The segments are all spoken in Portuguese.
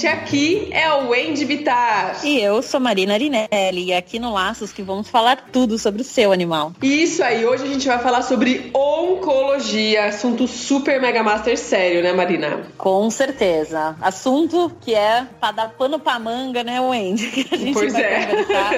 47. Aqui é o Wendy Bitar. E eu sou Marina Arinelli e aqui no Laços que vamos falar tudo sobre o seu animal. Isso aí, hoje a gente vai falar sobre oncologia, assunto super mega master sério, né, Marina? Com certeza. Assunto que é pra dar pano pra manga, né, Wendy? Que a gente Pois vai é. conversar.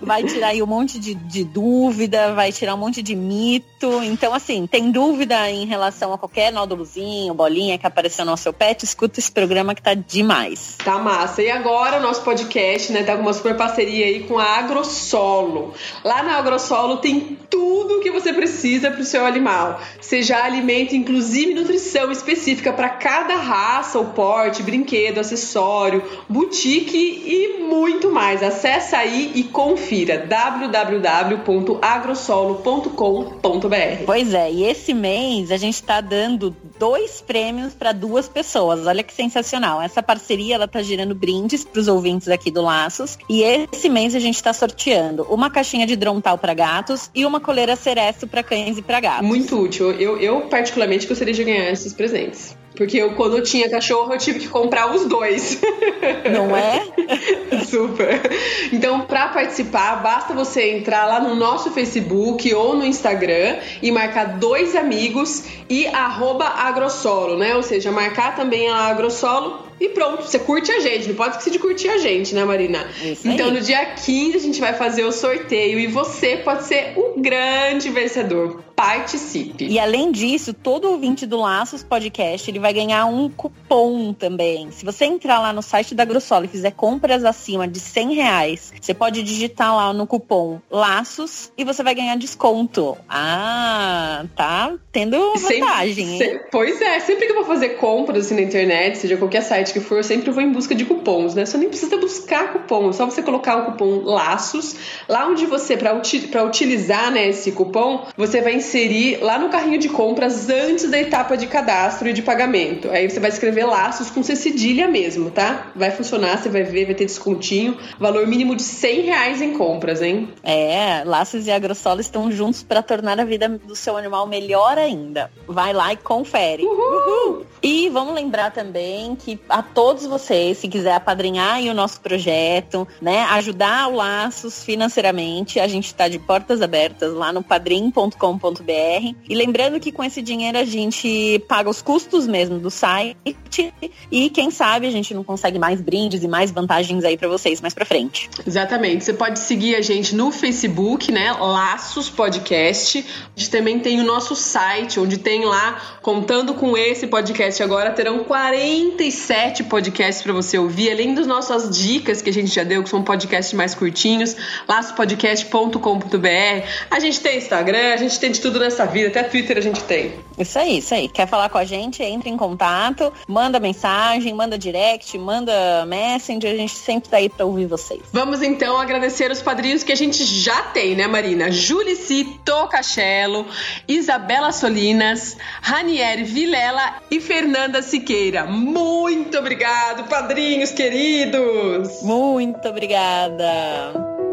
Vai tirar aí um monte de, de dúvida, vai tirar um monte de mito. Então, assim, tem dúvida em relação a qualquer nódulozinho, bolinha que apareceu no seu pet, escuta esse programa que tá demais. Tá massa. E agora o nosso podcast, né, tá com uma super parceria aí com a Agrosolo. Lá na Agrosolo tem tudo que você precisa pro seu animal. Seja alimento, inclusive nutrição específica para cada raça ou porte, brinquedo, acessório, boutique e muito mais. Acesse aí e confira www.agrosolo.com.br. Pois é, e esse mês a gente tá dando dois prêmios para duas pessoas. Olha que sensacional. Essa parceria ela tá gerando brindes para os ouvintes aqui do Laços. E esse mês a gente tá sorteando uma caixinha de drontal para gatos e uma coleira cereço para cães e para gatos. Muito útil. Eu, eu, particularmente, gostaria de ganhar esses presentes. Porque eu, quando eu tinha cachorro, eu tive que comprar os dois. Não é? Super. Então, para participar, basta você entrar lá no nosso Facebook ou no Instagram e marcar dois amigos e arroba agrosolo, né? Ou seja, marcar também a agrosolo e pronto, você curte a gente. Não pode esquecer de curtir a gente, né, Marina? Isso aí. então, no dia 15, a gente vai fazer o sorteio e você pode ser o grande vencedor. Participe. E além disso, todo ouvinte do Laços Podcast, ele vai ganhar um cupom também. Se você entrar lá no site da Grossolo e fizer compras acima de 100 reais, você pode digitar lá no cupom Laços e você vai ganhar desconto. Ah, tá tendo Sempre- vantagem, hein? se- pois é, sempre que eu vou fazer compras assim na internet, seja qualquer site que for, eu sempre vou em busca de cupons, né? Você nem precisa buscar cupom, é só você colocar o cupom Laços. Lá onde você, para utilizar né, esse cupom, você vai inserir lá no carrinho de compras antes da etapa de cadastro e de pagamento. Aí você vai escrever Laços com C cedilha mesmo, tá? Vai funcionar, você vai ver, vai ter descontinho. Valor mínimo de 100 reais em compras, hein? É, Laços e Agrosolo estão juntos para tornar a vida do seu animal melhor ainda. Vai lá e confere. Uhul! E vamos lembrar também que a todos vocês, se quiser apadrinhar o nosso projeto, né, ajudar o Laços financeiramente, a gente está de portas abertas lá no padrim.com.br. E lembrando que com esse dinheiro a gente paga os custos mesmo do site e quem sabe a gente não consegue mais brindes e mais vantagens aí para vocês mais para frente. Exatamente. Você pode seguir a gente no Facebook, né? Laços Podcast. A gente também tem o nosso site, onde tem lá, contando com esse podcast agora, terão 47 podcasts para você ouvir, além das nossas dicas que a gente já deu, que são podcasts mais curtinhos, laçospodcast.com.br. A gente tem Instagram, a gente tem de tudo nessa vida, até Twitter a gente tem. Isso aí, isso aí. Quer falar com a gente? Entre em contato, manda mensagem, manda direct, manda messenger, a gente sempre tá aí pra ouvir vocês. Vamos então agradecer os padrinhos que a gente já tem, né, Marina? Julici Tocachelo, Isabela Solinas, Ranieri Vilela e Fernanda Siqueira. Muito obrigado, padrinhos queridos! Muito obrigada.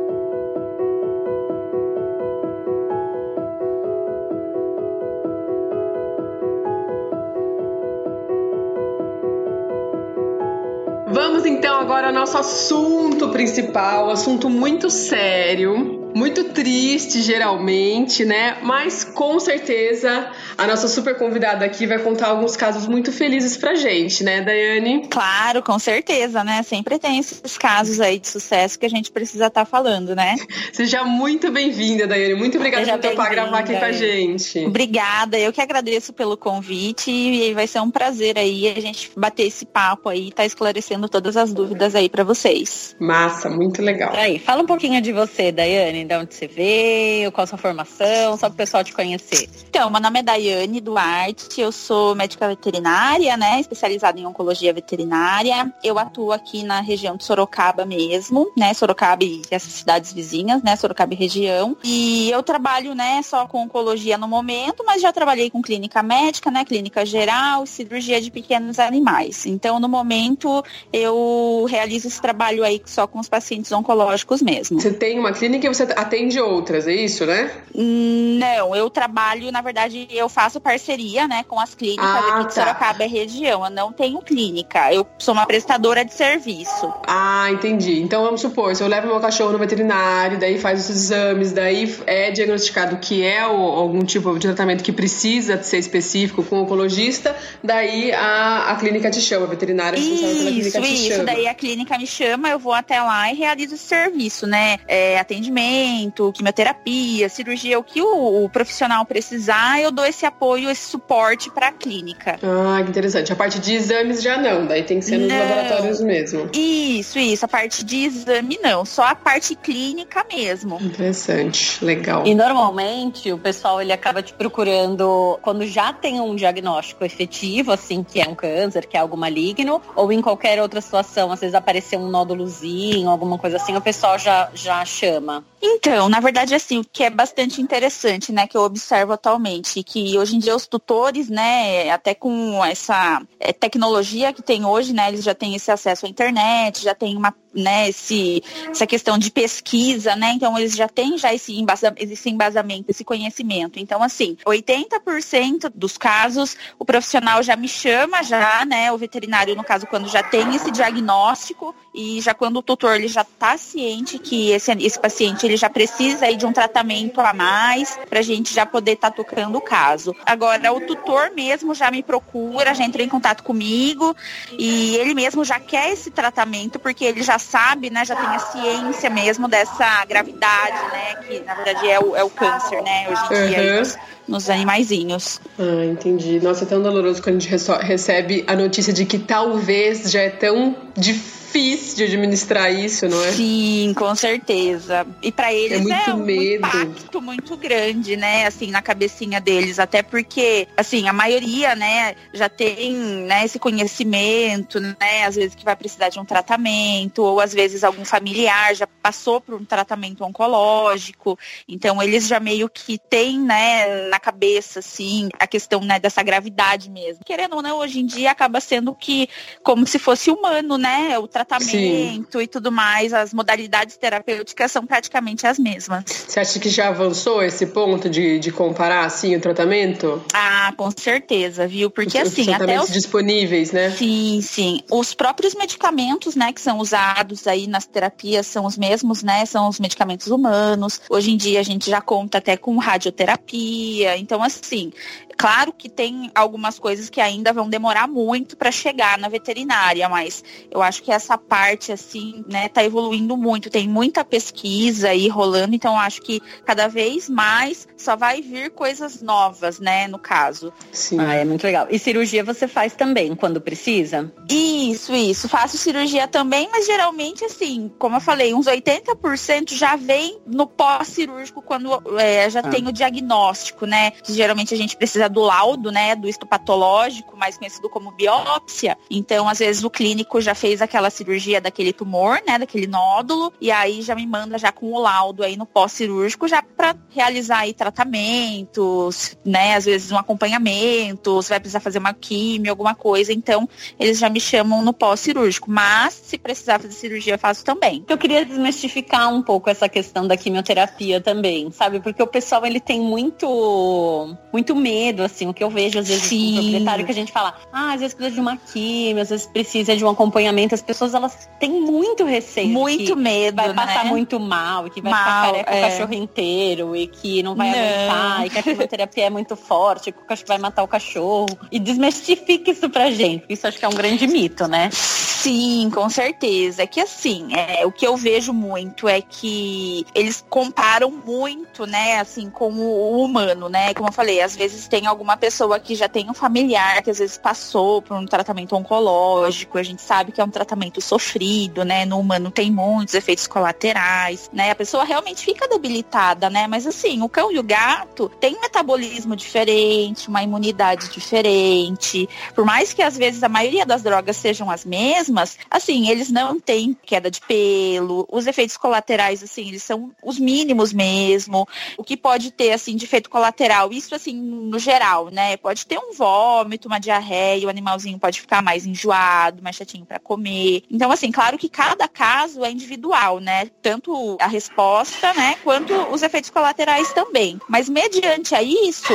Vamos então agora ao nosso assunto principal, assunto muito sério, muito triste geralmente, né? Mas com certeza a nossa super convidada aqui vai contar alguns casos muito felizes pra gente, né, Daiane? Claro, com certeza, né? Sempre tem esses casos aí de sucesso que a gente precisa estar falando, né? Seja muito bem-vinda, Daiane. Muito obrigada Seja por topar gravar aqui com a gente. Obrigada, eu que agradeço pelo convite e vai ser um prazer aí a gente bater esse papo aí, tá esclarecendo todas as dúvidas aí pra vocês. Massa, muito legal. Aí, fala um pouquinho de você, Daiane, De onde você veio, qual a sua formação, só para o pessoal te conhecer. Então, meu nome é Daiane Duarte, eu sou médica veterinária, né, especializada em oncologia veterinária. Eu atuo aqui na região de Sorocaba mesmo, né, Sorocaba e essas cidades vizinhas, né, Sorocaba e região. E eu trabalho, né, só com oncologia no momento, mas já trabalhei com clínica médica, né, clínica geral, cirurgia de pequenos animais. Então, no momento, eu realizo esse trabalho aí só com os pacientes oncológicos mesmo. Você tem uma clínica e você atende outras, é isso, né? Não, eu trabalho, na verdade, eu faço parceria, né, com as clínicas ah, aqui de tá. Sorocaba e região. Eu não tenho clínica, eu sou uma prestadora de serviço. Ah, entendi. Então vamos supor, se eu levo meu cachorro no veterinário, daí faz os exames, daí é diagnosticado que é o, algum tipo de tratamento que precisa ser específico com o oncologista, daí a, a clínica te chama, a veterinária responsável pela clínica te isso, chama. Isso, daí a clínica me chama, eu vou até lá e realizo o serviço, né? É, atendimento, quimioterapia, cirurgia, o que o, o, profissional precisar, eu dou esse apoio, esse suporte para a clínica. Ah, que interessante. A parte de exames já não, daí tem que ser nos não. laboratórios mesmo. Isso, isso. A parte de exame não, só a parte clínica mesmo. Interessante, legal. E normalmente o pessoal ele acaba te procurando quando já tem um diagnóstico efetivo, assim, que é um câncer, que é algo maligno, ou em qualquer outra situação, às vezes aparecer um nódulozinho, alguma coisa assim, o pessoal já, já chama. Então, na verdade, assim, o que é bastante interessante, né, que eu observo atualmente, que hoje em dia os tutores, né, até com essa é, tecnologia que tem hoje, né, eles já têm esse acesso à internet, já tem uma né, esse, essa questão de pesquisa, né? Então eles já têm já esse, embasa, esse embasamento, esse conhecimento. Então, assim, 80% dos casos o profissional já me chama, já, né? O veterinário, no caso, quando já tem esse diagnóstico e já quando o tutor ele já está ciente que esse, esse paciente ele já precisa aí de um tratamento a mais para a gente já poder estar tá tocando o caso. Agora, o tutor mesmo já me procura, já entrou em contato comigo e ele mesmo já quer esse tratamento porque ele já sabe, né, já tem a ciência mesmo dessa gravidade, né, que na verdade é o, é o câncer, né, hoje em dia uhum. nos, nos animaizinhos. Ah, entendi. Nossa, é tão doloroso quando a gente recebe a notícia de que talvez já é tão difícil difícil de administrar isso, não é? Sim, com certeza. E para eles é, muito é um medo. impacto muito grande, né? Assim, na cabecinha deles, até porque, assim, a maioria, né, já tem, né, esse conhecimento, né, às vezes que vai precisar de um tratamento, ou às vezes algum familiar já passou por um tratamento oncológico. Então, eles já meio que têm, né, na cabeça, assim, a questão, né, dessa gravidade mesmo. Querendo ou não, hoje em dia acaba sendo que como se fosse humano, né? O tratamento Sim. e tudo mais, as modalidades terapêuticas são praticamente as mesmas. Você acha que já avançou esse ponto de, de comparar assim o tratamento? Ah, com certeza, viu? Porque os, assim, os até os disponíveis, né? Sim, sim. Os próprios medicamentos, né, que são usados aí nas terapias são os mesmos, né? São os medicamentos humanos. Hoje em dia a gente já conta até com radioterapia. Então, assim, Claro que tem algumas coisas que ainda vão demorar muito para chegar na veterinária, mas eu acho que essa parte, assim, né, tá evoluindo muito. Tem muita pesquisa aí rolando, então acho que cada vez mais só vai vir coisas novas, né, no caso. Sim. Ah, é muito legal. E cirurgia você faz também, quando precisa? Isso, isso. Faço cirurgia também, mas geralmente, assim, como eu falei, uns 80% já vem no pós-cirúrgico quando é, já ah. tem o diagnóstico, né? Que geralmente a gente precisa do laudo, né, do histopatológico, mais conhecido como biópsia. Então, às vezes o clínico já fez aquela cirurgia daquele tumor, né, daquele nódulo, e aí já me manda já com o laudo aí no pós-cirúrgico já para realizar aí tratamentos, né, às vezes um acompanhamento, se vai precisar fazer uma quimio, alguma coisa. Então, eles já me chamam no pós-cirúrgico. Mas se precisar fazer cirurgia, eu faço também. Eu queria desmistificar um pouco essa questão da quimioterapia também, sabe? Porque o pessoal ele tem muito muito medo assim, o que eu vejo às vezes Sim. proprietário que a gente fala, ah, às vezes precisa de uma química, às vezes precisa de um acompanhamento, as pessoas elas têm muito receio. Muito medo, vai né? passar muito mal, que vai mal, ficar careca é. o cachorro inteiro, e que não vai não. aguentar, e que a quimioterapia é muito forte, que o cachorro vai matar o cachorro. E desmistifique isso pra gente. Isso acho que é um grande mito, né? Sim, com certeza. É que assim, é, o que eu vejo muito é que eles comparam muito, né, assim, com o humano, né? Como eu falei, às vezes tem alguma pessoa que já tem um familiar que às vezes passou por um tratamento oncológico, a gente sabe que é um tratamento tratamento sofrido, né? No humano tem muitos efeitos colaterais, né? A pessoa realmente fica debilitada, né? Mas assim, o cão e o gato têm um metabolismo diferente, uma imunidade diferente. Por mais que às vezes a maioria das drogas sejam as mesmas, assim, eles não têm queda de pelo, os efeitos colaterais, assim, eles são os mínimos mesmo. O que pode ter, assim, de efeito colateral, isso assim, no geral, né? Pode ter um vômito, uma diarreia, o animalzinho pode ficar mais enjoado, mais chatinho para comer. Então, assim, claro que cada caso é individual, né? Tanto a resposta, né, quanto os efeitos colaterais também. Mas mediante a isso,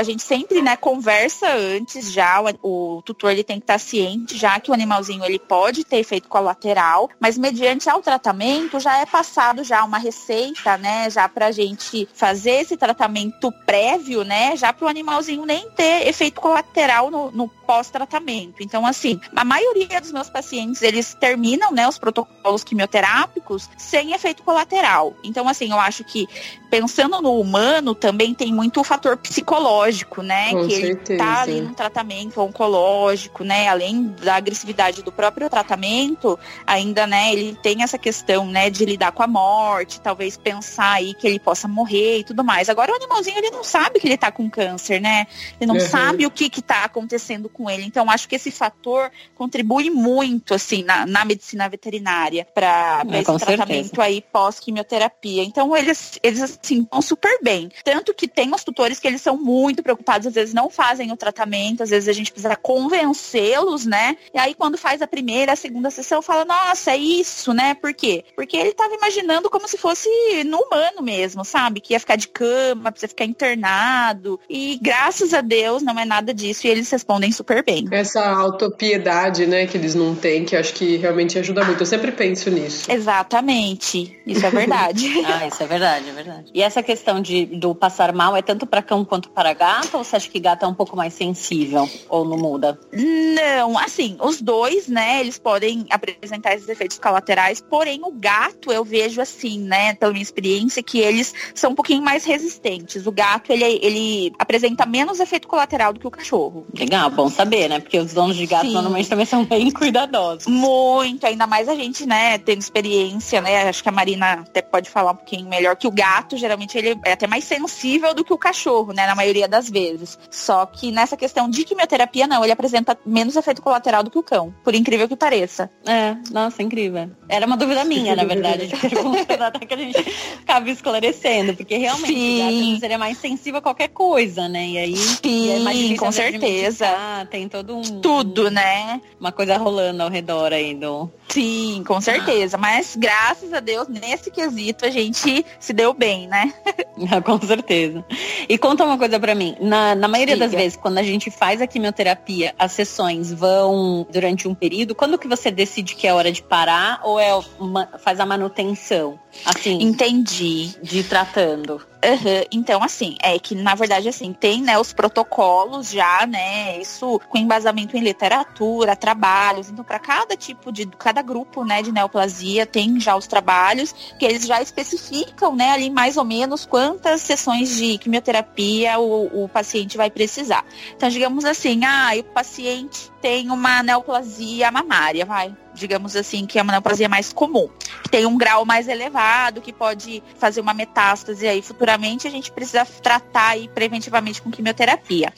a gente sempre, né, conversa antes já, o, o tutor ele tem que estar ciente já que o animalzinho ele pode ter efeito colateral, mas mediante ao tratamento já é passado já uma receita, né, já pra gente fazer esse tratamento prévio, né, já pro animalzinho nem ter efeito colateral no, no pós-tratamento. Então, assim, a maioria dos meus pacientes, eles terminam, né, os protocolos quimioterápicos sem efeito colateral. Então, assim, eu acho que pensando no humano, também tem muito o fator psicológico, né? Com que certeza. ele tá ali num tratamento oncológico, né? Além da agressividade do próprio tratamento, ainda, né, ele tem essa questão, né, de lidar com a morte, talvez pensar aí que ele possa morrer e tudo mais. Agora o animalzinho, ele não sabe que ele tá com câncer, né? Ele não Uhum. sabe o que que tá acontecendo com ele. Então, acho que esse fator contribui muito, assim, na, na medicina veterinária para É, esse com tratamento certeza. aí pós-quimioterapia. Então, eles, eles assim, vão super bem. Tanto que tem os tutores que eles são muito preocupados, às vezes não fazem o tratamento, às vezes a gente precisa convencê-los, né? E aí, quando faz a primeira, a segunda sessão, fala, nossa, é isso, né? Por quê? Porque ele tava imaginando como se fosse no humano mesmo, sabe? Que ia ficar de cama, precisa ficar internado. E graças a Deus não é nada disso. E eles respondem super bem. Essa autopiedade, né, que eles não têm, que eu acho que realmente ajuda muito. Eu sempre penso nisso. Exatamente. Isso é verdade. Ah, isso é verdade, é verdade. E essa questão de, do passar mal é tanto para cão quanto para gato? Ou você acha que gato é um pouco mais sensível? Ou não muda? Não, assim, os dois, né, eles podem apresentar esses efeitos colaterais, porém o gato eu vejo assim, né, pela minha experiência, que eles são um pouquinho mais resistentes. O gato, ele, ele apresenta menos efeito colateral do que o cachorro. Legal, bom saber, né? Porque os donos de gato Sim. normalmente também são bem cuidadosos. Muito, ainda mais a gente, né, tendo experiência, né, acho que a Marina até pode falar um pouquinho melhor, que o gato, geralmente, ele é até mais sensível do que o cachorro, né, na maioria das vezes. Só que nessa questão de quimioterapia, não, ele apresenta menos efeito colateral do que o cão, por incrível que pareça. É, nossa, incrível. Era uma dúvida minha, na verdade, de pergunta, até que a gente acaba esclarecendo, porque realmente Sim. o é mais sensível a qualquer coisa, né? E aí e é Sim, com certeza. tem todo um Tudo, né? uma coisa rolando ao redor aí do. Sim, com certeza. Mas graças a Deus, nesse quesito, a gente se deu bem, né? Com certeza. E conta uma coisa pra mim. Na, na maioria das Diga. vezes, quando a gente faz a quimioterapia, as sessões vão durante um período. Quando que você decide que é hora de parar ou é uma- faz a manutenção? Assim, Entendi. de tratando. Aham, Então, assim, é que na verdade, assim, tem, né, os protocolos já, né, isso com embasamento em literatura, trabalhos. Então, para cada tipo de, cada grupo, né, de neoplasia, tem já os trabalhos que eles já especificam, né, ali mais ou menos quantas sessões de quimioterapia o, o paciente vai precisar. Então, digamos assim, ah, o paciente tem uma neoplasia mamária, vai. Digamos assim, que é uma neoplasia mais comum, que tem um grau mais elevado, que pode fazer uma metástase aí futuramente, a gente precisa tratar aí preventivamente com quimioterapia.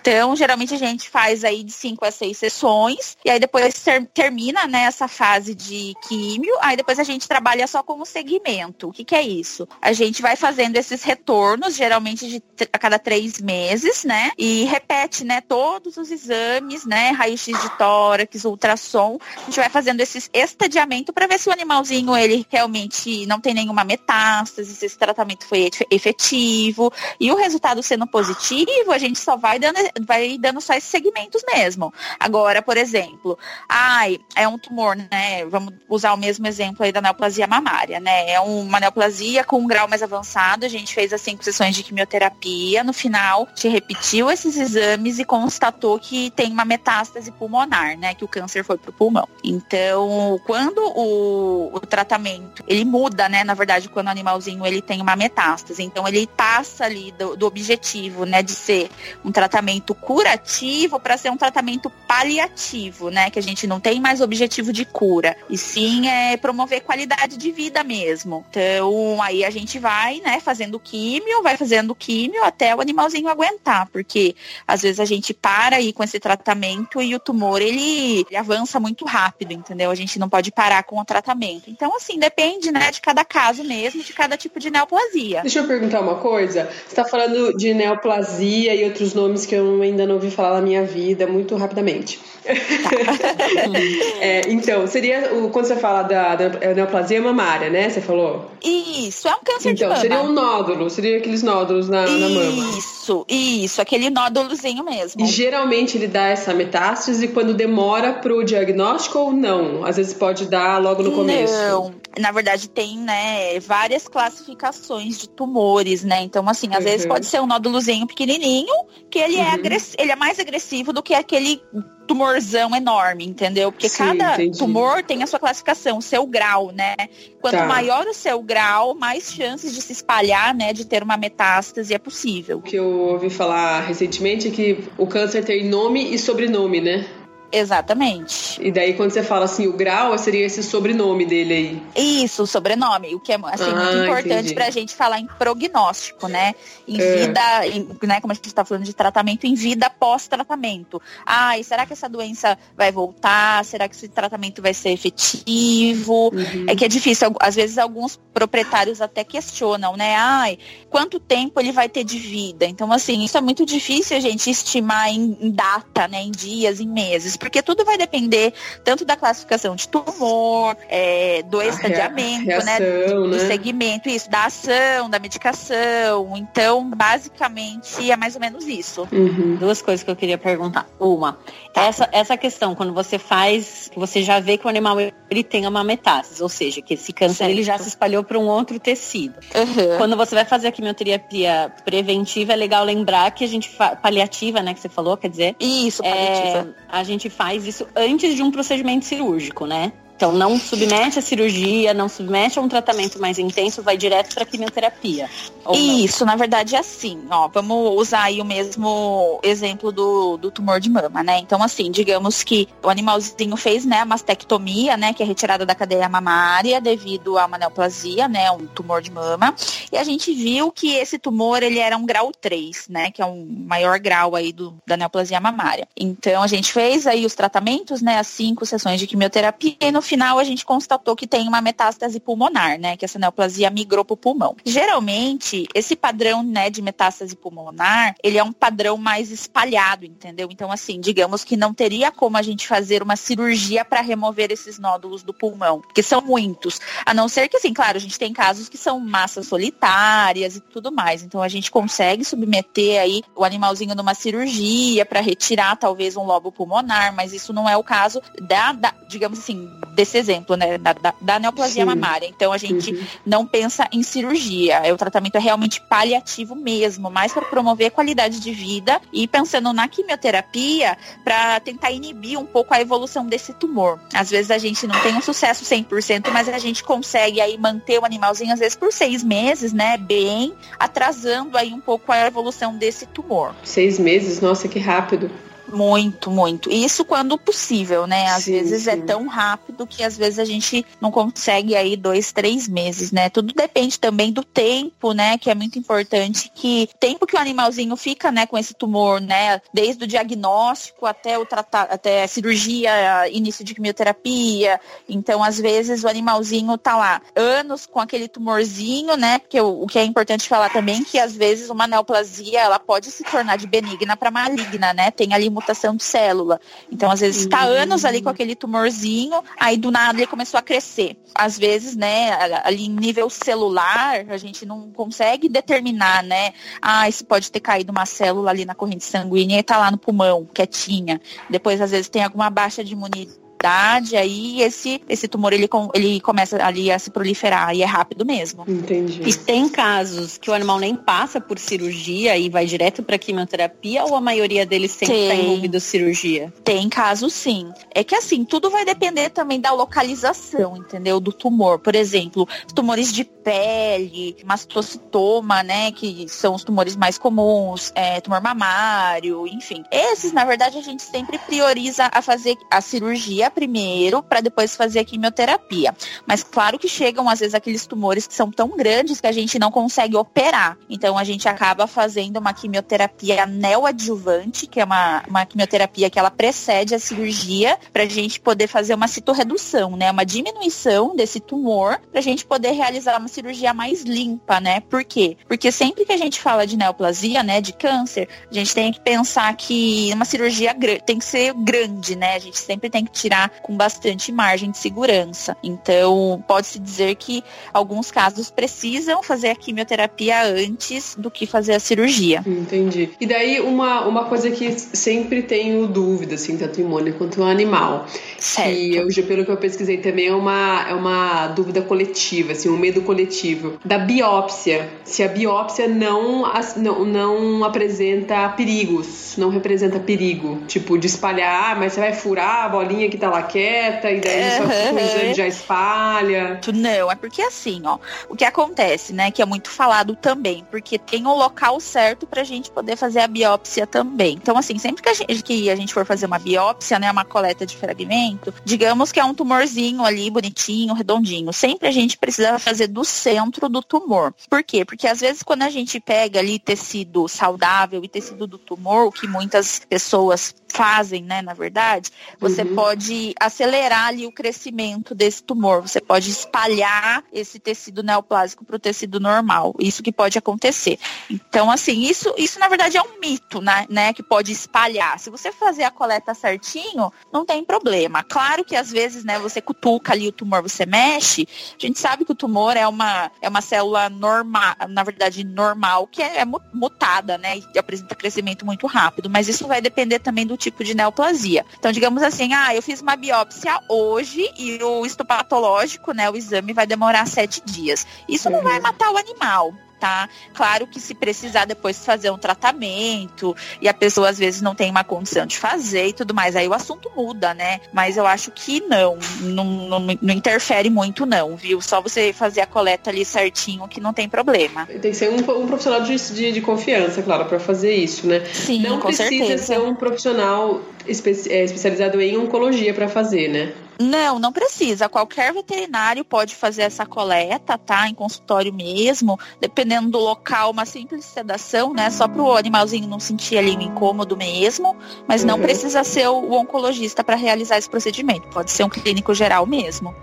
Então, geralmente a gente faz aí de 5 a 6 sessões, e aí depois ter- termina né, essa fase de químio, aí depois a gente trabalha só com o segmento. O que, que é isso? A gente vai fazendo esses retornos, geralmente de a cada três meses, né? E repete, né, todos os exames, né? Raio-X de tórax, ultrassom. A gente vai fazendo esse estadiamento para ver se o animalzinho ele realmente não tem nenhuma metástase, se esse tratamento foi efe- efetivo. E o resultado sendo positivo, a gente só vai dando, vai dando só esses segmentos mesmo. Agora, por exemplo, ai, é um tumor, né? Vamos usar o mesmo exemplo aí da neoplasia mamária, né? É uma neoplasia com um grau mais avançado. A gente fez as cinco sessões de quimioterapia. No final, gente repetiu esses exames e constatou que tem uma metástase pulmonar, né? Que o câncer foi pro pulmão. Então, quando o, o tratamento ele muda, né? Na verdade, quando o animalzinho ele tem uma metástase, então ele passa ali do, do objetivo, né? De ser um tratamento tratamento curativo para ser um tratamento paliativo, né? Que a gente não tem mais objetivo de cura, e sim é promover qualidade de vida mesmo. Então, aí a gente vai, né, fazendo químio, vai fazendo químio até o animalzinho aguentar, porque às vezes a gente para aí com esse tratamento e o tumor ele, ele avança muito rápido, entendeu? A gente não pode parar com o tratamento. Então, assim, depende, né, de cada caso mesmo, de cada tipo de neoplasia. Deixa eu perguntar uma coisa. Você está falando de neoplasia e outros nomes que eu ainda não ouvi falar na minha vida, muito rapidamente. é, então, seria o, quando você fala da, da neoplasia mamária, né? Você falou? Isso, é um câncer então, de mama. seria um nódulo, seria aqueles nódulos na, na mama. Isso, isso, aquele nódulozinho mesmo. E geralmente ele dá essa metástase quando demora pro diagnóstico ou não? Às vezes pode dar logo no começo. Não, na verdade tem, né, várias classificações de tumores, né? Então, assim, às uhum. vezes pode ser um nódulozinho pequenininho, que ele, uhum. é ele é mais agressivo do que aquele tumorzão enorme, entendeu? Porque Sim, cada entendi. tumor tem a sua classificação, o seu grau, né? Quanto tá. maior o seu grau, mais chances de se espalhar, né? De ter uma metástase é possível. O que eu ouvi falar recentemente é que o câncer tem nome e sobrenome, né? Exatamente. E daí quando você fala assim, o grau seria esse sobrenome dele aí. Isso, o sobrenome, o que é assim, ah, muito importante para a gente falar em prognóstico, né? Em é. vida, em, né, como a gente está falando de tratamento, em vida pós-tratamento. Ai, será que essa doença vai voltar? Será que esse tratamento vai ser efetivo? Uhum. É que é difícil, às vezes alguns proprietários até questionam, né? Ai, quanto tempo ele vai ter de vida? Então, assim, isso é muito difícil a gente estimar em, em data, né? Em dias, em meses porque tudo vai depender tanto da classificação de tumor, é, do estadiamento, né, reação, né, do, né? segmento, isso, da ação, da medicação. Então, basicamente, é mais ou menos isso. Uhum. Duas coisas que eu queria perguntar. Uma, essa, essa questão, quando você faz, que você já vê que o animal ele tem uma metástase, ou seja, que esse câncer certo. ele já se espalhou para um outro tecido. Uhum. Quando você vai fazer a quimioterapia preventiva, é legal lembrar que a gente paliativa, né, que você falou, quer dizer? Isso, paliativa. É, a gente faz isso antes de um procedimento cirúrgico, né? Então, não submete a cirurgia, não submete a um tratamento mais intenso, vai direto para quimioterapia. Isso, na verdade é assim, ó, vamos usar aí o mesmo exemplo do, do tumor de mama, né? Então, assim, digamos que o animalzinho fez, né, a mastectomia, né, que é retirada da cadeia mamária devido a uma neoplasia, né, um tumor de mama, e a gente viu que esse tumor, ele era um grau 3, né, que é um maior grau aí do, da neoplasia mamária. Então, a gente fez aí os tratamentos, né, as cinco sessões de quimioterapia, e no final a gente constatou que tem uma metástase pulmonar, né? Que essa neoplasia migrou para o pulmão. Geralmente, esse padrão, né, de metástase pulmonar, ele é um padrão mais espalhado, entendeu? Então, assim, digamos que não teria como a gente fazer uma cirurgia para remover esses nódulos do pulmão, porque são muitos. A não ser que, assim, claro, a gente tem casos que são massas solitárias e tudo mais. Então, a gente consegue submeter aí o animalzinho numa cirurgia para retirar talvez um lobo pulmonar, mas isso não é o caso da, da digamos assim, desse exemplo, né, da, da, neoplasia Sim. mamária. Então a gente uhum. não pensa em cirurgia. É, o tratamento é realmente paliativo mesmo, mais para promover a qualidade de vida e pensando na quimioterapia para tentar inibir um pouco a evolução desse tumor. Às vezes a gente não tem um sucesso 100%, mas a gente consegue aí manter o animalzinho às vezes por seis meses, né, bem, atrasando aí um pouco a evolução desse tumor. Seis meses, nossa, que rápido. Muito, muito. Isso quando possível, né? Às sim, vezes é sim. é tão rápido que às vezes a gente não consegue aí dois, três meses, né? Tudo depende também do tempo, né? Que é muito importante que tempo que o animalzinho fica, né, com esse tumor, né? Desde o diagnóstico até o tratar, até a cirurgia, início de quimioterapia. Então, às vezes o animalzinho tá lá anos com aquele tumorzinho, né? Porque o, o que é importante falar também é que às vezes uma neoplasia ela pode se tornar de benigna para maligna, né? Tem ali mutação de célula. Então, às vezes, está anos ali com aquele tumorzinho, aí do nada ele começou a crescer. Às vezes, né, ali em nível celular, a gente não consegue determinar, né? Ah, isso pode ter caído uma célula ali na corrente sanguínea e está lá no pulmão, quietinha. Depois, às vezes, tem alguma baixa de imunidade idade, aí esse, esse tumor ele, ele começa ali a se proliferar e é rápido mesmo. Entendi. E tem casos que o animal nem passa por cirurgia e vai direto para quimioterapia ou a maioria deles sempre está envolvido cirurgia? Tem casos sim. É que assim, tudo vai depender também da localização, entendeu? Do tumor. Por exemplo, tumores de pele, mastocitoma, né? Que são os tumores mais comuns, é, tumor mamário, enfim. Esses, na verdade, a gente sempre prioriza a fazer a cirurgia primeiro, para depois fazer a quimioterapia. Mas claro que chegam, às vezes, aqueles tumores que são tão grandes que a gente não consegue operar. Então a gente acaba fazendo uma quimioterapia neoadjuvante, que é uma, uma quimioterapia que ela precede a cirurgia, para a gente poder fazer uma citorredução, né? Uma diminuição desse tumor, para a gente poder realizar uma cirurgia mais limpa, né? Por quê? Porque sempre que a gente fala de neoplasia, né, de câncer, a gente tem que pensar que uma cirurgia tem que ser grande, né? A gente sempre tem que tirar com bastante margem de segurança. Então, pode-se dizer que alguns casos precisam fazer a quimioterapia antes do que fazer a cirurgia. Entendi. E daí, uma, uma coisa que sempre tenho dúvida, assim, tanto em humano quanto em animal. Certo. Que eu, pelo que eu pesquisei também, é uma, é uma dúvida coletiva, assim, um medo coletivo. Da biópsia. Se a biópsia não, não, não apresenta perigos, não representa perigo. Tipo, de espalhar, mas você vai furar a bolinha que tá lá quieta e daí só o exame já espalha. Não, é porque assim, ó, o que acontece, né, que é muito falado também, porque tem o local certo pra gente poder fazer a biópsia também. Então, assim, sempre que a gente, que a gente for fazer uma biópsia, né, uma coleta de fragmento, digamos que é um tumorzinho ali, bonitinho, redondinho, sempre a gente precisa fazer do centro do tumor. Por quê? Porque às vezes quando a gente pega ali tecido saudável e tecido do tumor, o que muitas pessoas fazem, né, na verdade, você uhum. pode acelerar ali o crescimento desse tumor, você pode espalhar esse tecido neoplásico para o tecido normal, isso que pode acontecer. Então, assim, isso, isso na verdade é um mito, né, né, que pode espalhar. Se você fazer a coleta certinho, não tem problema. Claro que às vezes, né, você cutuca ali o tumor, você mexe, a gente sabe que o tumor é uma, é uma célula normal, na verdade normal, que é, é mutada, né, e apresenta crescimento muito rápido, mas isso vai depender também do tipo de neoplasia. Então, digamos assim, ah, eu fiz uma biópsia hoje e o histopatológico, né, o exame vai demorar sete dias. Isso uhum. não vai uhum. matar o animal, tá? Claro que se precisar depois fazer um tratamento e a pessoa às vezes não tem uma condição de fazer e tudo mais, aí o assunto muda, né? Mas eu acho que não, não, não, não interfere muito não, viu? Só você fazer a coleta ali certinho que não tem problema. Tem que ser um, um profissional de, de, de, confiança, claro, para fazer isso, né? Sim, não com precisa certeza. ser um profissional espe é, especializado em oncologia para fazer, né? Não, não precisa. Qualquer veterinário pode fazer essa coleta, tá? Em consultório mesmo, dependendo do local, uma simples sedação, né? Só para o animalzinho não sentir ali um incômodo mesmo, mas não uhum. precisa ser o oncologista para realizar esse procedimento. Pode ser um clínico geral mesmo.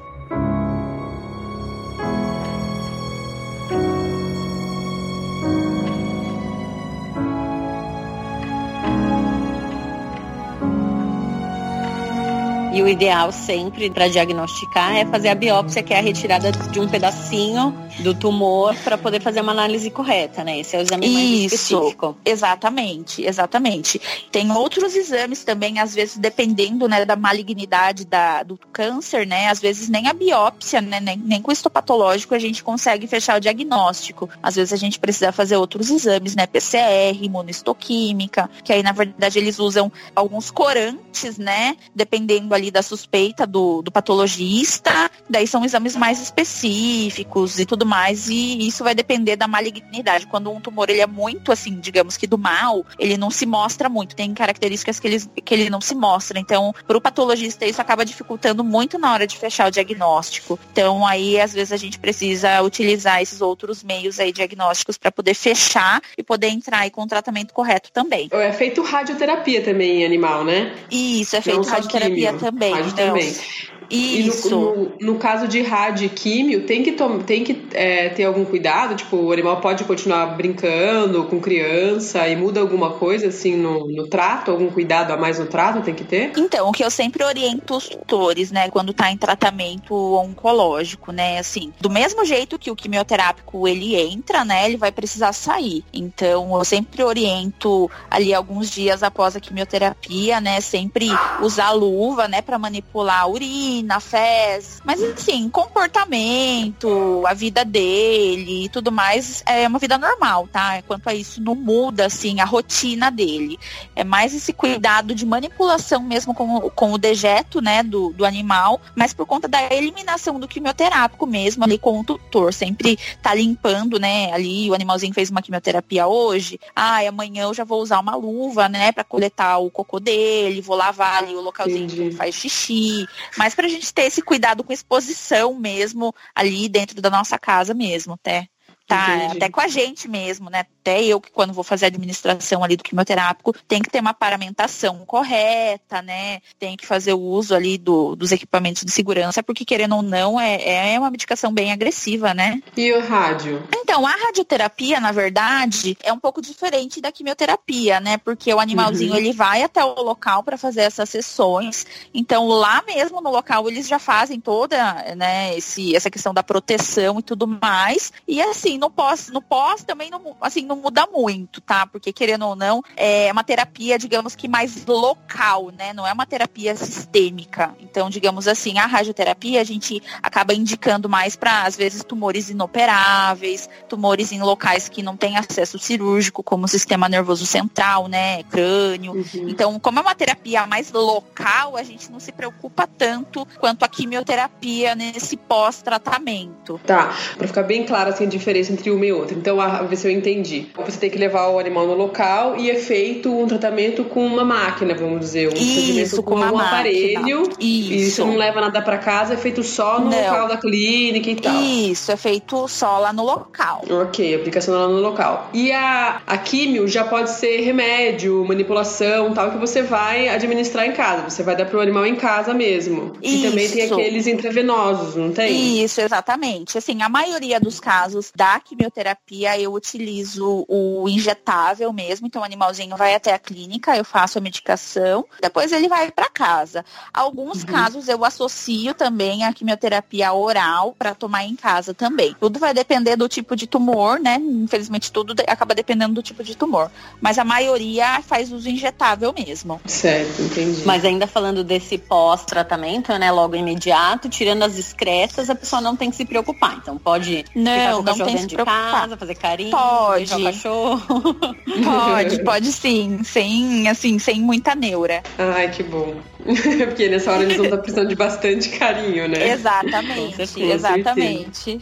E o ideal sempre para diagnosticar é fazer a biópsia, que é a retirada de um pedacinho do tumor para poder fazer uma análise correta, né? Esse é o exame mais Isso, específico. Exatamente, exatamente. Tem outros exames também, às vezes dependendo né, da malignidade da, do câncer, né? Às vezes nem a biópsia, né? Nem, nem com o histopatológico a gente consegue fechar o diagnóstico. Às vezes a gente precisa fazer outros exames, né? PCR, imunistoquímica, que aí na verdade eles usam alguns corantes, né? Dependendo ali ali da suspeita do, do patologista, daí são exames mais específicos e tudo mais, e isso vai depender da malignidade. Quando um tumor ele é muito assim, digamos que do mal, ele não se mostra muito, tem características que ele, que ele não se mostra. Então, para o patologista, isso acaba dificultando muito na hora de fechar o diagnóstico. Então, aí, às vezes, a gente precisa utilizar esses outros meios aí diagnósticos para poder fechar e poder entrar aí com o tratamento correto também. É feito radioterapia também em animal, né? Isso, é feito radioterapia também também. Rádio também. Isso. E no, no, no caso de rádio e químio, tem que, tem que é, ter algum cuidado? Tipo, o animal pode continuar brincando com criança e muda alguma coisa assim no, no trato? Algum cuidado a mais no trato tem que ter? Então, o que eu sempre oriento os tutores, né, quando tá em tratamento oncológico, né, assim, do mesmo jeito que o quimioterápico ele entra, né, ele vai precisar sair. Então, eu sempre oriento ali alguns dias após a quimioterapia, né, sempre usar luva, né, para manipular a urina, a fezes, mas assim, comportamento, a vida dele e tudo mais é uma vida normal, tá? Quanto a isso não muda assim a rotina dele. É mais esse cuidado de manipulação mesmo com, com o dejeto, né, do, do animal, mas por conta da eliminação do quimioterápico mesmo ali com o tutor, sempre tá limpando, né, ali o animalzinho fez uma quimioterapia hoje, ah, amanhã eu já vou usar uma luva, né, para coletar o cocô dele, vou lavar ali o localzinho Entendi. que ele faz xixi, mas pra gente ter esse cuidado com exposição mesmo ali dentro da nossa casa mesmo, até. Tá, Entendi. até com a gente mesmo, né? Até eu que quando vou fazer a administração ali do quimioterápico, tem que ter uma paramentação correta, né? Tem que fazer o uso ali do, dos equipamentos de segurança, porque querendo ou não, é, é uma medicação bem agressiva, né? E o rádio? Então, a radioterapia, na verdade, é um pouco diferente da quimioterapia, né? Porque o animalzinho, uhum. ele vai até o local para fazer essas sessões. Então, lá mesmo no local, eles já fazem toda, né, esse, essa questão da proteção e tudo mais. E assim, assim, no pós, no pós também não, assim, não muda muito, tá? Porque querendo ou não, é uma terapia, digamos que mais local, né? Não é uma terapia sistêmica. Então, digamos assim, a radioterapia a gente acaba indicando mais para às vezes tumores inoperáveis, tumores em locais que não têm acesso cirúrgico, como o sistema nervoso central, né, crânio. Uhum. Então, como é uma terapia mais local, a gente não se preocupa tanto quanto a quimioterapia nesse pós-tratamento. Tá, para ficar bem claro assim a diferença diferença entre uma e outra. Então, a, ver se eu entendi. Você tem que levar o animal no local e é feito um tratamento com uma máquina, vamos dizer. Um isso, com, com um aparelho. Isso. E isso não leva nada para casa, é feito só no não. local da clínica e tal. Isso, é feito só lá no local. Ok, aplicação lá no local. E a, a químio já pode ser remédio, manipulação, tal, que você vai administrar em casa. Você vai dar pro animal em casa mesmo. Isso. E também tem aqueles intravenosos, não tem? Isso, exatamente. Assim, a maioria dos casos da quimioterapia, eu utilizo o injetável mesmo, então o animalzinho vai até a clínica, eu faço a medicação, depois ele vai para casa. Alguns uhum. casos eu associo também a quimioterapia oral para tomar em casa também. Tudo vai depender do tipo de tumor, né? Infelizmente tudo acaba dependendo do tipo de tumor, mas a maioria faz uso injetável mesmo. Certo, entendi. Mas ainda falando desse pós-tratamento, né, logo imediato, tirando as excretas, a pessoa não tem que se preocupar. Então pode não, não tem dentro de casa, fazer carinho, pode. o cachorro. Pode, pode sim, sem assim, sem muita neura. Ai, que bom. Porque nessa hora eles vão estar precisando de bastante carinho, né? Exatamente, exatamente.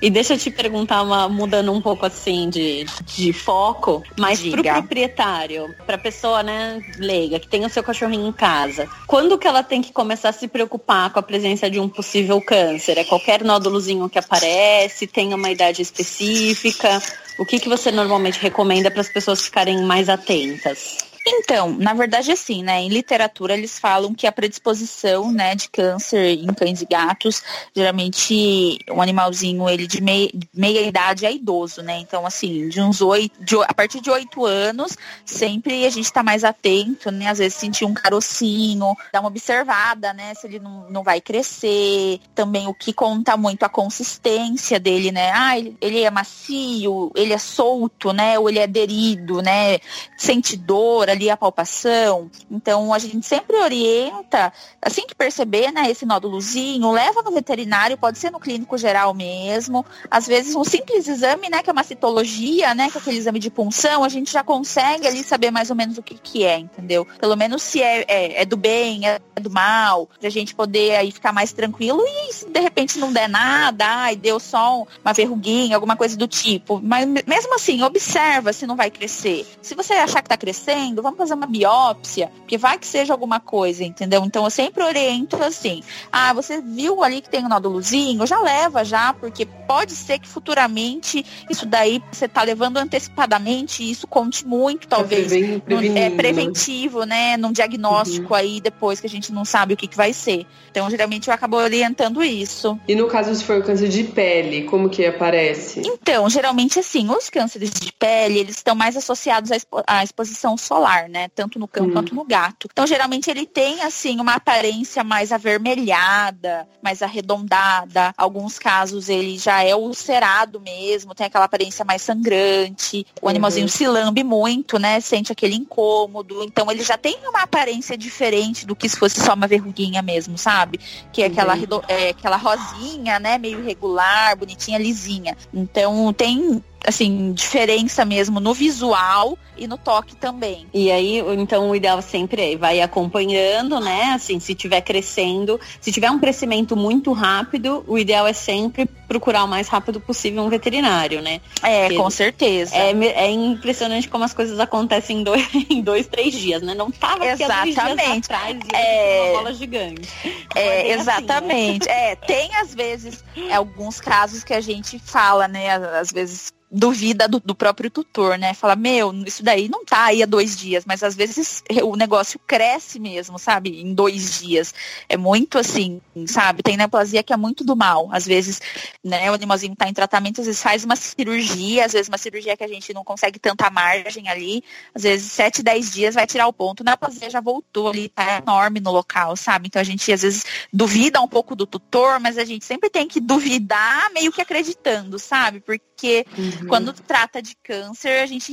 E deixa eu te perguntar, uma, mudando um pouco assim de, de foco, mas Diga. pro proprietário, pra pessoa, né, leiga, que tem o seu cachorrinho em casa, quando que ela tem que começar a se preocupar com a presença de um possível câncer? É qualquer nódulozinho que aparece, tem uma idade específica? O que, que você normalmente recomenda para as pessoas ficarem mais atentas? Então, na verdade, assim, né? Em literatura eles falam que a predisposição, né, de câncer em cães e gatos, geralmente um animalzinho ele de meia, meia idade é idoso, né? Então, assim, de uns oito, a partir de oito anos, sempre a gente está mais atento, né? Às vezes sentir um carocinho, dar uma observada, né? Se ele não, não vai crescer. Também o que conta muito a consistência dele, né? Ah, ele, ele é macio, ele é solto, né? Ou ele é aderido, né? Sente dor, ali a palpação. Então a gente sempre orienta, assim que perceber, né, esse nódulozinho, leva no veterinário, pode ser no clínico geral mesmo. Às vezes um simples exame, né, que é uma citologia, né, que é aquele exame de punção, a gente já consegue ali saber mais ou menos o que que é, entendeu? Pelo menos se é, é, é do bem, é do mal, pra gente poder aí ficar mais tranquilo e se de repente não der nada, ai, deu só uma verruguinha, alguma coisa do tipo. Mas mesmo assim, observa se não vai crescer. Se você achar que tá crescendo, vamos fazer uma biópsia, porque vai que seja alguma coisa, entendeu? Então eu sempre oriento assim, ah, você viu ali que tem um nódulozinho, já leva já, porque pode ser que futuramente isso daí você tá levando antecipadamente, isso conte muito, talvez. É, preven é preventivo, né? Num diagnóstico uhum. aí depois que a gente não sabe o que, que vai ser. Então, geralmente eu acabo orientando isso. E no caso, se for o câncer de pele, como que aparece? Então, geralmente assim, os cânceres de pele, eles estão mais associados à, expo à exposição solar, né? Tanto no cão hum. quanto no gato. Então, geralmente ele tem, assim, uma aparência mais avermelhada, mais arredondada. Alguns casos ele já é ulcerado mesmo, tem aquela aparência mais sangrante. O uhum. animalzinho se lambe muito, né? Sente aquele incômodo. Então, ele já tem uma aparência diferente do que se fosse só uma verruguinha mesmo, sabe? Que é aquela, uhum. é, aquela rosinha, né? Meio irregular, bonitinha, lisinha. Então, tem assim, diferença mesmo no visual e no toque também. E aí, então, o ideal sempre é vai acompanhando, né? Assim, se tiver crescendo, se tiver um crescimento muito rápido, o ideal é sempre procurar o mais rápido possível um veterinário, né? É, Porque com certeza. É, é impressionante como as coisas acontecem em dois, em dois três dias, né? Não tava exatamente. aqui dias atrás e é... uma bola gigante. É, é exatamente. Assim, né? É, tem às vezes alguns casos que a gente fala, né? Às vezes duvida do, do, próprio tutor, né? Fala, meu, isso daí não tá aí há dois dias, mas às vezes o negócio cresce mesmo, sabe? Em dois dias. É muito assim, sabe? Tem neoplasia que é muito do mal. Às vezes, né, o animalzinho tá em tratamento, às vezes faz uma cirurgia, às vezes uma cirurgia que a gente não consegue tanta margem ali. Às vezes, sete, dez dias vai tirar o ponto, a neoplasia já voltou ali, tá enorme no local, sabe? Então a gente às vezes duvida um pouco do tutor, mas a gente sempre tem que duvidar meio que acreditando, sabe? Porque uhum. Uhum. Quando trata de câncer, a gente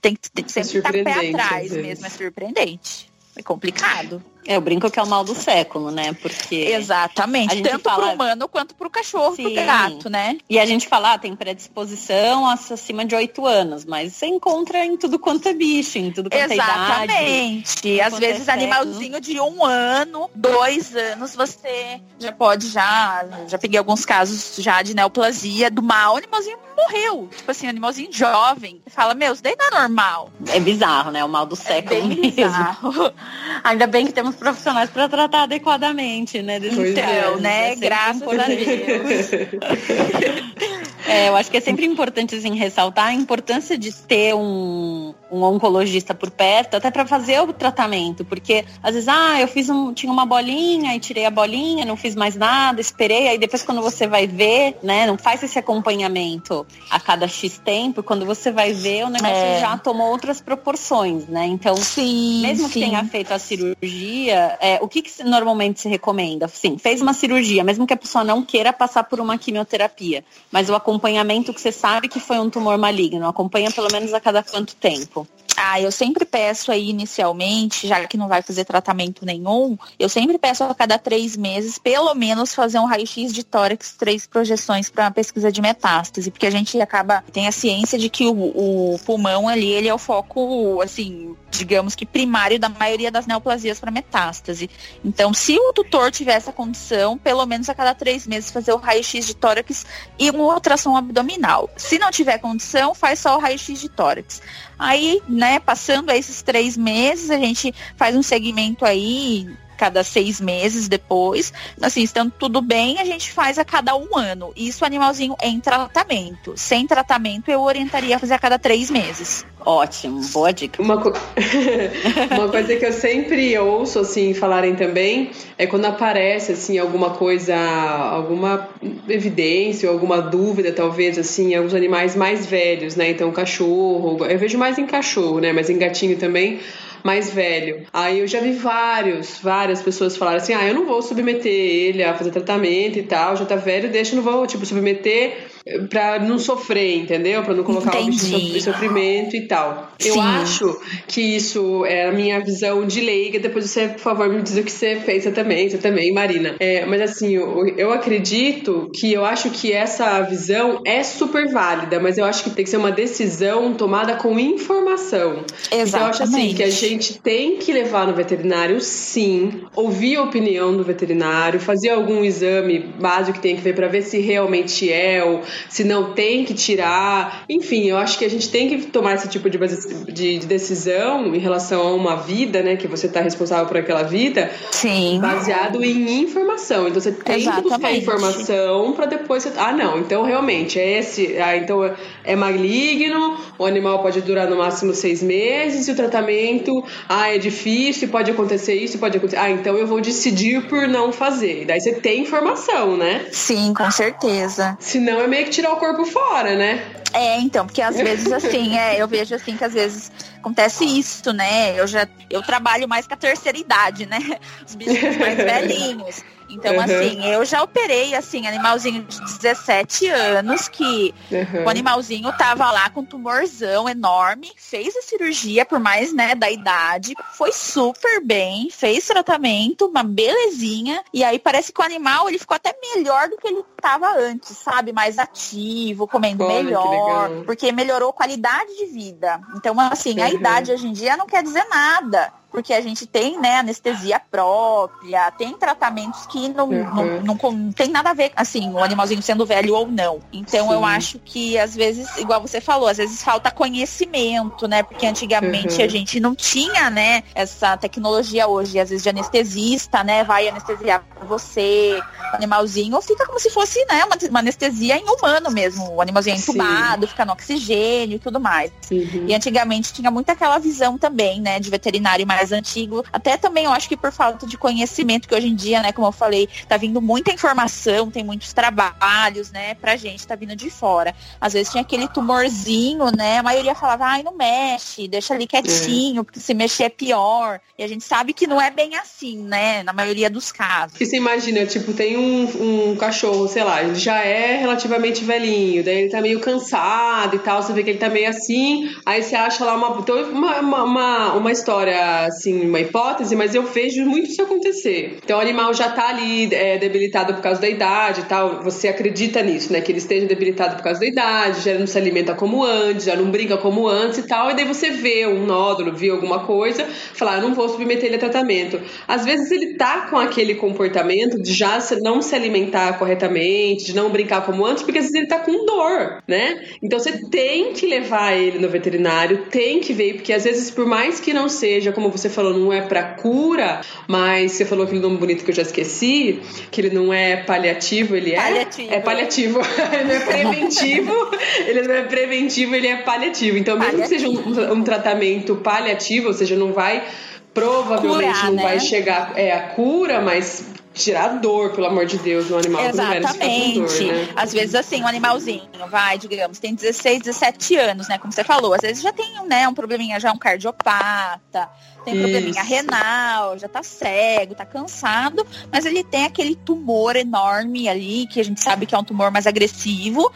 tem, tem que sempre estar pé atrás mesmo, é surpreendente. É complicado. É, eu brinco que é o mal do século, né? Porque. Exatamente. Tanto fala... pro humano quanto pro cachorro, Sim. pro gato, né? E a gente fala, ah, tem predisposição acima de oito anos, mas você encontra em tudo quanto é bicho, em tudo quanto Exatamente. é idade. Às vezes, animalzinho de um ano, dois anos, você já pode já. Já peguei alguns casos já de neoplasia do mal, animalzinho morreu. Tipo assim, animalzinho jovem. Fala, meu, isso daí não é normal. É bizarro, né? O mal do século é bem mesmo. Bizarro. Ainda bem que temos profissionais para tratar adequadamente, né? Então, né? É Graças a Deus. é, eu acho que é sempre importante assim, ressaltar a importância de ter um, um oncologista por perto, até para fazer o tratamento, porque às vezes, ah, eu fiz um, tinha uma bolinha e tirei a bolinha, não fiz mais nada, esperei, aí depois quando você vai ver, né, não faz esse acompanhamento a cada X tempo, quando você vai ver, o negócio é. já tomou outras proporções, né? Então, sim, mesmo sim. que tenha feito a cirurgia, é, o que, que normalmente se recomenda? Sim, fez uma cirurgia, mesmo que a pessoa não queira passar por uma quimioterapia, mas o acompanhamento que você sabe que foi um tumor maligno, acompanha pelo menos a cada quanto tempo? Ah, eu sempre peço aí inicialmente, já que não vai fazer tratamento nenhum, eu sempre peço a cada três meses, pelo menos, fazer um raio-x de tórax, três projeções para pesquisa de metástase, porque a gente acaba, tem a ciência de que o, o pulmão ali, ele é o foco, assim, digamos que primário da maioria das neoplasias para metástase. Então, se o tutor tiver essa condição, pelo menos a cada três meses fazer o raio-x de tórax e uma ultrassom abdominal. Se não tiver condição, faz só o raio-x de tórax. Aí, né, passando esses três meses, a gente faz um segmento aí cada seis meses depois. Assim, estando tudo bem, a gente faz a cada um ano. Isso animalzinho em tratamento. Sem tratamento, eu orientaria a fazer a cada três meses. Ótimo, boa dica. Uma, co... uma coisa que eu sempre ouço assim falarem também é quando aparece assim alguma coisa, alguma evidência ou alguma dúvida talvez assim, em alguns animais mais velhos, né? Então cachorro, eu vejo mais em cachorro, né? Mas em gatinho também mais velho. Aí eu já vi vários, várias pessoas falaram assim: ah, eu não vou submeter ele a fazer tratamento e tal, já tá velho, deixa, eu não vou, tipo, submeter para não sofrer, entendeu? Para não colocar Entendi. o bicho em sofrimento e tal. Sim. Eu acho que isso é a minha visão de leiga. Depois você, por favor, me diz o que você pensa também, você também, Marina. É, mas assim, eu, eu acredito que eu acho que essa visão é super válida, mas eu acho que tem que ser uma decisão tomada com informação. Exatamente. Então eu acho assim que a gente tem que levar no veterinário, sim, ouvir a opinião do veterinário, fazer algum exame básico que tem que ver para ver se realmente é ou se não tem que tirar. Enfim, eu acho que a gente tem que tomar esse tipo de, de, de decisão em relação a uma vida, né? Que você está responsável por aquela vida. Sim. Baseado em informação. Então você tem Exatamente. que buscar informação para depois você. Ah, não. Então realmente é esse. Ah, então é maligno, o animal pode durar no máximo seis meses e o tratamento, ah, é difícil, pode acontecer isso, pode acontecer. Ah, então eu vou decidir por não fazer. E daí você tem informação, né? Sim, com certeza. Senão é meio que tirar o corpo fora, né? É, então, porque às vezes assim, é, eu vejo assim que às vezes acontece isso, né? Eu já eu trabalho mais com a terceira idade, né? Os bichos mais velhinhos. Então, uhum. assim, eu já operei, assim, animalzinho de 17 anos, que uhum. o animalzinho tava lá com um tumorzão enorme, fez a cirurgia, por mais, né, da idade, foi super bem, fez tratamento, uma belezinha, e aí parece que o animal, ele ficou até melhor do que ele tava antes, sabe? Mais ativo, comendo Olha, melhor, porque melhorou a qualidade de vida. Então, assim, uhum. a idade hoje em dia não quer dizer nada porque a gente tem né, anestesia própria, tem tratamentos que não, uhum. não, não, não, tem nada a ver, assim, o animalzinho sendo velho ou não. Então Sim. eu acho que às vezes, igual você falou, às vezes falta conhecimento, né? Porque antigamente uhum. a gente não tinha, né, essa tecnologia hoje, às vezes de anestesista, né? Vai anestesiar você, o animalzinho, fica como se fosse, né, uma, uma anestesia em humano mesmo. O animalzinho é entubado, Sim. fica no oxigênio e tudo mais. Uhum. E antigamente tinha muito aquela visão também, né, de veterinário mais mais antigo. Até também eu acho que por falta de conhecimento, que hoje em dia, né, como eu falei, tá vindo muita informação, tem muitos trabalhos, né, pra gente, tá vindo de fora. Às vezes tinha aquele tumorzinho, né, a maioria falava, ai, não mexe, deixa ali quietinho, é. porque se mexer é pior. E a gente sabe que não é bem assim, né, na maioria dos casos. Porque você imagina, tipo, tem um, um cachorro, sei lá, ele já é relativamente velhinho, daí ele tá meio cansado e tal, você vê que ele tá meio assim, aí você acha lá uma, então, uma, uma, uma história assim, uma hipótese, mas eu vejo muito isso acontecer. Então o animal já tá ali é, debilitado por causa da idade e tal. Você acredita nisso, né? Que ele esteja debilitado por causa da idade, já não se alimenta como antes, já não brinca como antes e tal. E daí você vê um nódulo, vê alguma coisa, falar, ah, não vou submeter ele a tratamento. Às vezes ele tá com aquele comportamento de já não se alimentar corretamente, de não brincar como antes, porque às vezes ele tá com dor, né? Então você tem que levar ele no veterinário, tem que ver, porque às vezes, por mais que não seja, como você falou, não é para cura, mas você falou aquele nome bonito que eu já esqueci, que ele não é paliativo, ele é. Paliativo. É paliativo. ele não é preventivo, ele não é preventivo, ele é paliativo. Então, mesmo paliativo. que seja um, um tratamento paliativo, ou seja, não vai provavelmente Curar, não né? vai chegar é a cura, mas tirar dor, pelo amor de Deus, no animal Exatamente. Dor, né? Às vezes, assim, um animalzinho, vai, digamos, tem 16, 17 anos, né? Como você falou, às vezes já tem né, um probleminha, já um cardiopata, tem Isso. probleminha renal, já tá cego, tá cansado, mas ele tem aquele tumor enorme ali, que a gente sabe que é um tumor mais agressivo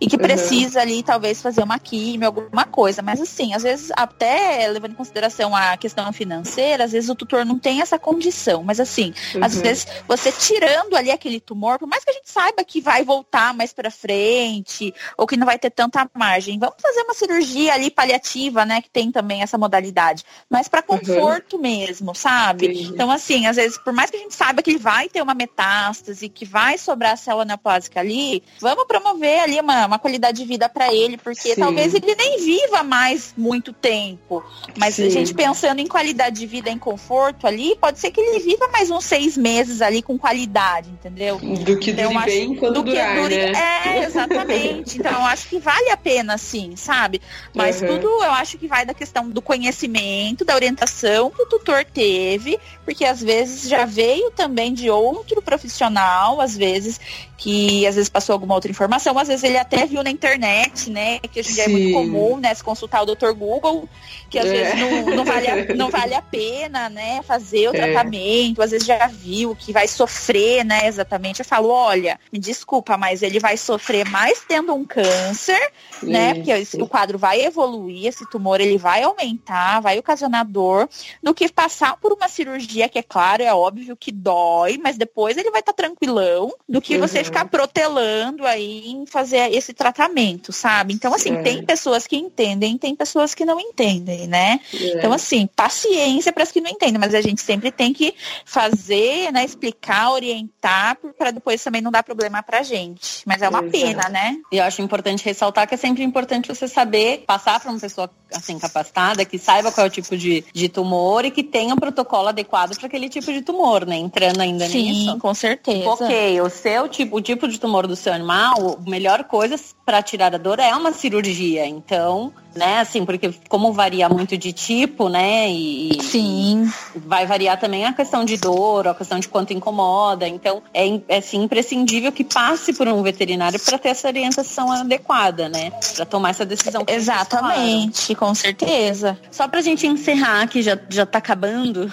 e que uhum. precisa ali talvez fazer uma químio, alguma coisa. Mas assim, às vezes, até levando em consideração a questão financeira, às vezes o tutor não tem essa condição. Mas assim, uhum. às vezes você tirando ali aquele tumor, por mais que a gente saiba que vai voltar mais para frente, ou que não vai ter tanta margem, vamos fazer uma cirurgia ali paliativa, né? Que tem também essa modalidade. Mas para uhum conforto uhum. mesmo, sabe? Então, assim, às vezes, por mais que a gente saiba que ele vai ter uma metástase, que vai sobrar célula neoplásica ali, vamos promover ali uma, uma qualidade de vida para ele, porque Sim. talvez ele nem viva mais muito tempo. Mas Sim. a gente pensando em qualidade de vida, em conforto ali, pode ser que ele viva mais uns seis meses ali com qualidade, entendeu? Do que então, dure bem enquanto do durar, dure... né? É, exatamente. então, eu acho que vale a pena, sim, sabe? Mas uhum. tudo eu acho que vai da questão do conhecimento, da orientação que o tutor teve, porque às vezes já veio também de outro profissional, às vezes, que às vezes passou alguma outra informação, às vezes ele até viu na internet, né? Que hoje é muito comum, né? Se consultar o Dr. Google, que às é. vezes não, não, vale a, não vale a pena, né? Fazer o é. tratamento, às vezes já viu que vai sofrer, né? Exatamente. Eu falo, olha, me desculpa, mas ele vai sofrer mais tendo um câncer, né? Porque o quadro vai evoluir, esse tumor ele vai aumentar, vai ocasionar dor, do que passar por uma cirurgia que, é claro, é óbvio que dói, mas depois ele vai estar tá tranquilão, do que uhum. você ficar protelando aí em fazer esse tratamento, sabe? Então, assim, é. tem pessoas que entendem, tem pessoas que não entendem, né? É. Então, assim, paciência para as que não entendem, mas a gente sempre tem que fazer, né, explicar explicar, orientar, para depois também não dar problema pra gente. Mas é uma Exato. pena, né? E eu acho importante ressaltar que é sempre importante você saber passar para uma pessoa assim capacitada, que saiba qual é o tipo de, de tumor e que tenha um protocolo adequado para aquele tipo de tumor, né? Entrando ainda Sim, nisso. Sim, com certeza. Ok, o seu tipo, o tipo de tumor do seu animal, a melhor coisa para tirar a dor é uma cirurgia. Então, né, assim, porque como varia muito de tipo, né, e sim, vai variar também a questão de dor, a questão de quanto incomoda. Então, é, é assim, imprescindível que passe por um veterinário para ter essa orientação adequada, né, para tomar essa decisão. Exatamente, com certeza. Só pra gente encerrar, que já já tá acabando,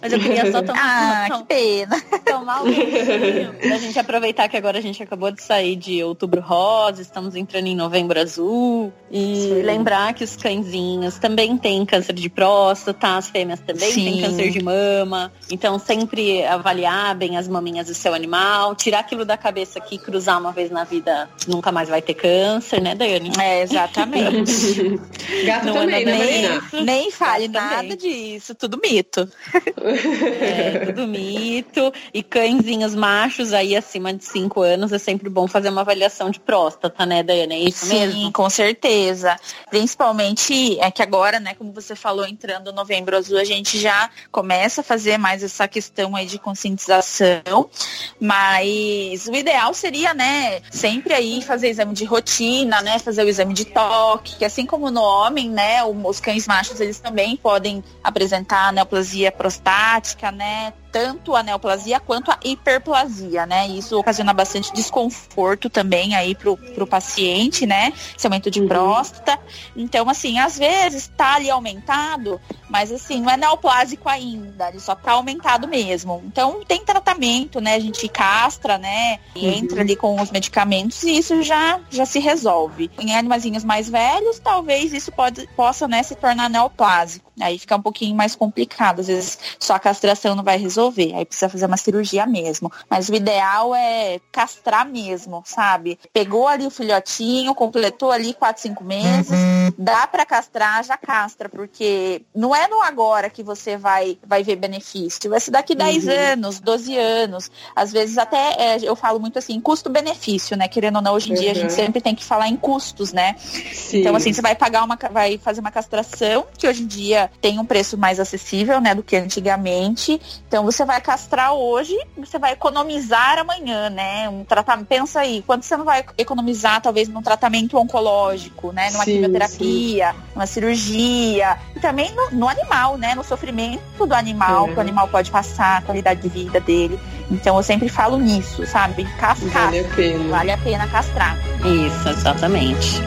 mas eu queria só tomar, ah, que pena. tomar um pra gente aproveitar que agora a gente acabou de sair de outubro rosa, estamos entrando em novembro azul e Sim. Lembrar que os cãezinhos também têm câncer de próstata, as fêmeas também Sim. têm câncer de mama. Então sempre avaliar bem as maminhas do seu animal, tirar aquilo da cabeça que cruzar uma vez na vida nunca mais vai ter câncer, né, Dani? É, exatamente. Gato Não também, né, Marina? Nem fale Gato nada também. disso, tudo mito. É, tudo mito. E cãezinhos machos aí acima de 5 anos é sempre bom fazer uma avaliação de próstata, né, Daiane? É isso Sim, mesmo? com certeza. Principalmente é que agora, né, como você falou, entrando novembro azul, a gente já começa a fazer mais essa questão aí de conscientização. Mas o ideal seria, né, sempre aí fazer exame de rotina, né, fazer o exame de toque, que assim como no homem, né, os cães machos, eles também podem apresentar neoplasia prostática, né? Tanto a neoplasia quanto a hiperplasia, né? Isso ocasiona bastante desconforto também aí pro, pro paciente, né? Esse aumento de uhum. próstata. Então, assim, às vezes tá ali aumentado, mas assim, não é neoplásico ainda, ele só tá aumentado mesmo. Então, tem tratamento, né? A gente castra, né? E uhum. entra ali com os medicamentos e isso já, já se resolve. Em animaizinhos mais velhos, talvez isso pode, possa, né, se tornar neoplásico. Aí fica um pouquinho mais complicado. Às vezes só a castração não vai resolver resolver. Aí precisa fazer uma cirurgia mesmo. Mas o ideal é castrar mesmo, sabe? Pegou ali o filhotinho, completou ali 4, 5 meses, uhum. dá para castrar, já castra, porque não é no agora que você vai, vai ver benefício. Vai ser daqui 10 uhum. anos, 12 anos. Às vezes até é, eu falo muito assim, custo-benefício, né? Querendo ou não, hoje em uhum. dia a gente uhum. sempre tem que falar em custos, né? Sim. Então, assim, você vai pagar uma, vai fazer uma castração, que hoje em dia tem um preço mais acessível, né, do que antigamente. Então, você vai castrar hoje, você vai economizar amanhã, né? Um tratamento, pensa aí, quanto você não vai economizar talvez num tratamento oncológico, né? Numa sim, quimioterapia, sim. numa cirurgia, e também no, no, animal, né? No sofrimento do animal, é. que o animal pode passar, a qualidade de vida dele. Então eu sempre falo nisso, sabe? Castrar. Vale a pena. Vale a pena castrar. Isso, exatamente.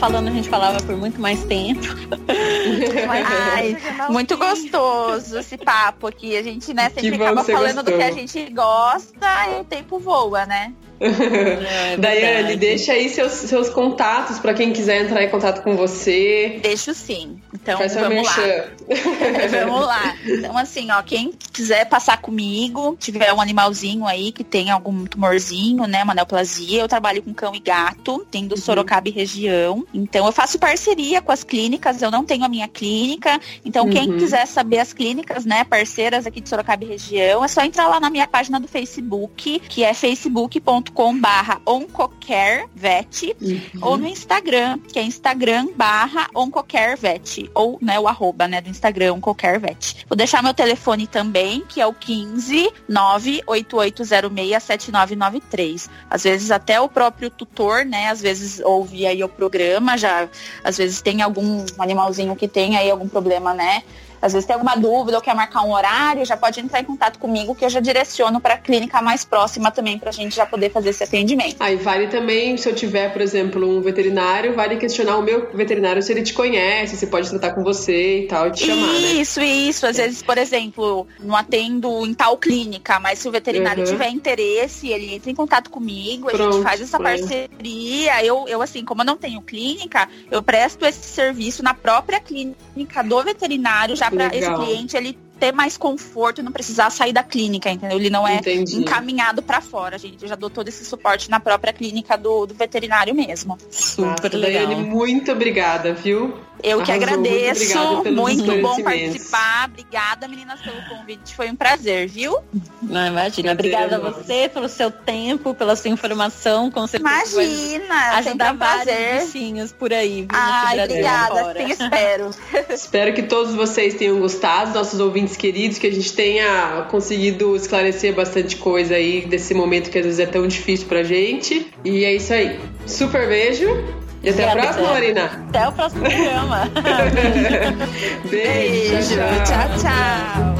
Falando, a gente falava por muito mais tempo. Ai, muito gostoso esse papo aqui. A gente, né, sempre acaba falando gostou. do que a gente gosta e o tempo voa, né? É, Daiane, deixa aí seus, seus contatos para quem quiser entrar em contato com você. Deixo sim. Então, Faz vamos lá. vamos lá. Então, assim, ó, quem quiser passar comigo, tiver um animalzinho aí que tem algum tumorzinho, né, uma neoplasia, eu trabalho com cão e gato, tem do uhum. Sorocaba e região. Então, eu faço parceria com as clínicas, eu não tenho a minha clínica. Então, uhum. quem quiser saber as clínicas, né, parceiras aqui de Sorocaba e região, é só entrar lá na minha página do Facebook, que é facebook.com com barra oncocarevet uhum. ou no Instagram, que é Instagram barra oncocarevet ou né, o arroba né, do Instagram oncocarevet. Vou deixar meu telefone também, que é o 15 98806 7993. Às vezes até o próprio tutor, né, às vezes ouve aí o programa, já às vezes tem algum animalzinho que tem aí algum problema, né, às vezes tem alguma dúvida ou quer marcar um horário, já pode entrar em contato comigo que eu já direciono para a clínica mais próxima também para a gente já poder fazer esse atendimento. Aí vale também, se eu tiver, por exemplo, um veterinário, vale questionar o meu veterinário se ele te conhece, se pode tratar com você e tal, e te chamar, né? Isso, isso. Às vezes, por exemplo, não atendo em tal clínica, mas se o veterinário uhum. tiver interesse, ele entra em contato comigo, Pronto, a gente faz essa pronto. parceria. Eu, eu, assim, como eu não tenho clínica, eu presto esse serviço na própria clínica do veterinário, já para esse cliente ele ter mais conforto e não precisar sair da clínica, entendeu? Ele não é Entendi. encaminhado para fora, gente. Eu já dou todo esse suporte na própria clínica do, do veterinário mesmo. Super legal. Daiane, muito obrigada, viu? Eu Arrasou, que agradeço. Muito, muito bom participar. Obrigada, meninas, pelo convite. Foi um prazer, viu? Não, imagina. Obrigada a você pelo seu tempo, pela sua informação. Com certeza imagina, ajudar um vários bichinhos por aí. Viu, Ai, obrigada. Sim, espero. espero que todos vocês tenham gostado, nossos ouvintes queridos, que a gente tenha conseguido esclarecer bastante coisa aí desse momento que às vezes é tão difícil pra gente. E é isso aí. Super beijo. E até a próxima, Marina. Até o próximo programa. Beijo. Beijo. tchau. tchau.